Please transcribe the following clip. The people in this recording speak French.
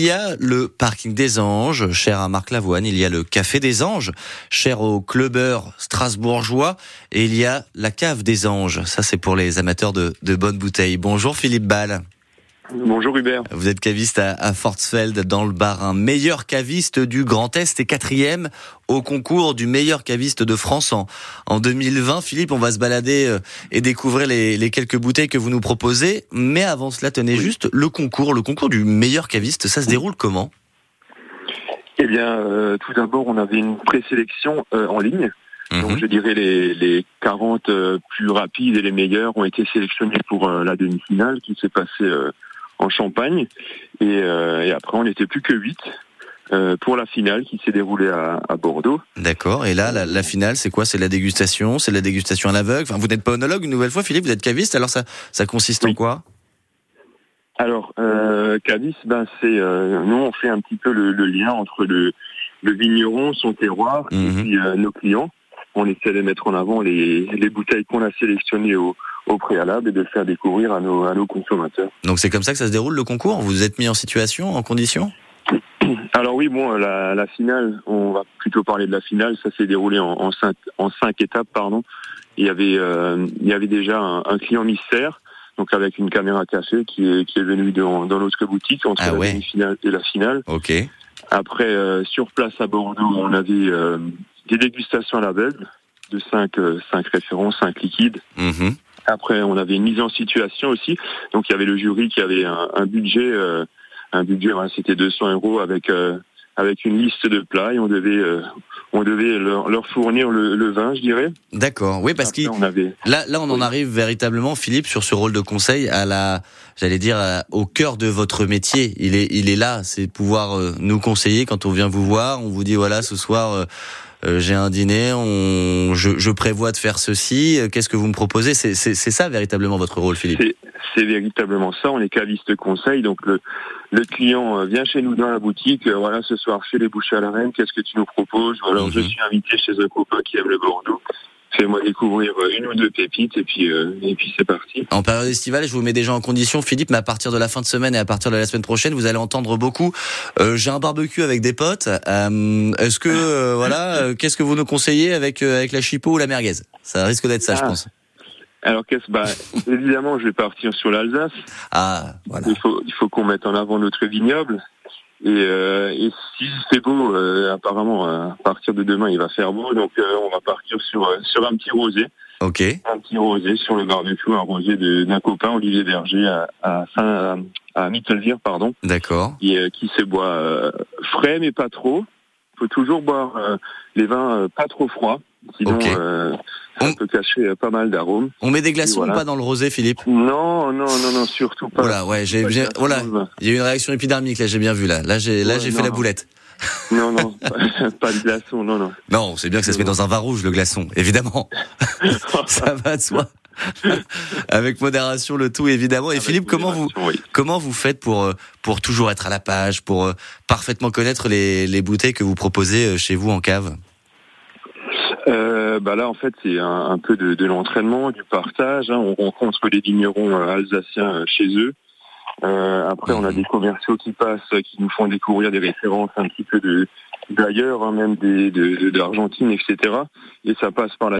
Il y a le parking des Anges, cher à Marc Lavoine. Il y a le café des Anges, cher au clubbeur strasbourgeois. Et il y a la cave des Anges. Ça, c'est pour les amateurs de, de bonnes bouteilles. Bonjour Philippe Ball. Bonjour Hubert. Vous êtes caviste à, à Fortsfeld dans le Bas-Rhin. Meilleur caviste du Grand Est et quatrième au concours du meilleur caviste de France en, en 2020. Philippe, on va se balader euh, et découvrir les, les, quelques bouteilles que vous nous proposez. Mais avant cela, tenez oui. juste le concours, le concours du meilleur caviste. Ça se déroule comment? Eh bien, euh, tout d'abord, on avait une présélection euh, en ligne. Mmh. Donc je dirais les, les 40 euh, plus rapides et les meilleurs ont été sélectionnés pour euh, la demi-finale qui s'est passée euh, en Champagne. Et, et, après on n'était plus que 8 pour la finale qui s'est déroulée à, à Bordeaux. D'accord. Et là, la, la finale, c'est quoi? C'est la dégustation? C'est la dégustation à l'aveugle? Enfin, Vous n'êtes pas onologue une nouvelle fois, Philippe Vous êtes caviste. Alors ça, ça consiste oui. en quoi? Alors, euh, caviste, ben c'est nous on fait un petit peu le, le lien entre le, le vigneron, son terroir, mmh. et puis nos clients on essaie de mettre en avant les, les bouteilles qu'on a sélectionnées au, au, préalable et de faire découvrir à nos, à nos consommateurs. Donc c'est comme ça que ça se déroule le concours? Vous êtes mis en situation, en condition? Alors oui, bon, la, la, finale, on va plutôt parler de la finale. Ça s'est déroulé en, en, cinq, en cinq étapes, pardon. Il y avait, euh, il y avait déjà un, un, client mystère, donc avec une caméra cachée qui est, qui est venu dans, dans notre boutique entre ah ouais. la finale et la finale. Ok. Après, euh, sur place à Bordeaux, on avait euh, des dégustations à l'aveugle de cinq, euh, cinq références, cinq liquides. Mmh. Après, on avait une mise en situation aussi. Donc, il y avait le jury qui avait un, un budget, euh, un budget, ouais, c'était 200 euros avec euh, avec une liste de plats et on devait on devait leur, leur fournir le, le, vin, je dirais. D'accord. Oui, parce que avait... là, là, on en arrive véritablement, Philippe, sur ce rôle de conseil à la, j'allais dire, à, au cœur de votre métier. Il est, il est là, c'est pouvoir euh, nous conseiller quand on vient vous voir. On vous dit voilà, ce soir. Euh, euh, j'ai un dîner, on, je, je, prévois de faire ceci. Qu'est-ce que vous me proposez? C'est ça véritablement votre rôle, Philippe? C'est véritablement ça. On est caviste conseil, donc le, le client vient chez nous dans la boutique. Voilà, ce soir chez les bouchers à la reine, qu'est-ce que tu nous proposes? Voilà, mm -hmm. je suis invité chez un copain qui aime le Bordeaux. Fais-moi découvrir une ou deux pépites et puis euh, et puis c'est parti. En période estivale, je vous mets déjà en condition, Philippe, mais à partir de la fin de semaine et à partir de la semaine prochaine, vous allez entendre beaucoup. Euh, J'ai un barbecue avec des potes. Euh, Est-ce que euh, voilà, qu'est-ce que vous nous conseillez avec avec la chipot ou la merguez? Ça risque d'être ça, ah. je pense. Alors qu'est-ce bah évidemment, je vais partir sur l'Alsace. Ah voilà. Il faut il faut qu'on mette en avant notre vignoble. Et, euh, et, si c'est beau, euh, apparemment, à partir de demain, il va faire beau, donc euh, on va partir sur sur un petit rosé. Ok. Un petit rosé sur le barbecue, un rosé d'un copain, Olivier Berger, à, à Saint, à, Mittelvire, pardon. D'accord. Qui, qui se boit frais, mais pas trop. Il faut toujours boire les vins pas trop froids. Sinon, okay. euh, ça on... peut cacher pas mal d'arômes. On met des glaçons voilà. ou pas dans le rosé, Philippe? Non, non, non, non, surtout pas. Voilà, ouais, j'ai, voilà, il y a eu une réaction épidermique là, j'ai bien vu là. Là, j'ai, là, ouais, j'ai fait la boulette. Non, non, pas de glaçon, non, non. Non, c'est bien que ça se met dans un vin rouge, le glaçon, évidemment. ça va de soi. Avec modération, le tout évidemment. Et Avec Philippe, comment vous oui. comment vous faites pour pour toujours être à la page, pour parfaitement connaître les, les bouteilles que vous proposez chez vous en cave? Euh, bah là, en fait, c'est un, un, peu de, de l'entraînement, du partage. Hein. On rencontre des vignerons euh, alsaciens chez eux. Euh, après, on a des commerciaux qui passent, qui nous font découvrir des références un petit peu de d'ailleurs, hein, même des d'Argentine, de, etc. Et ça passe par la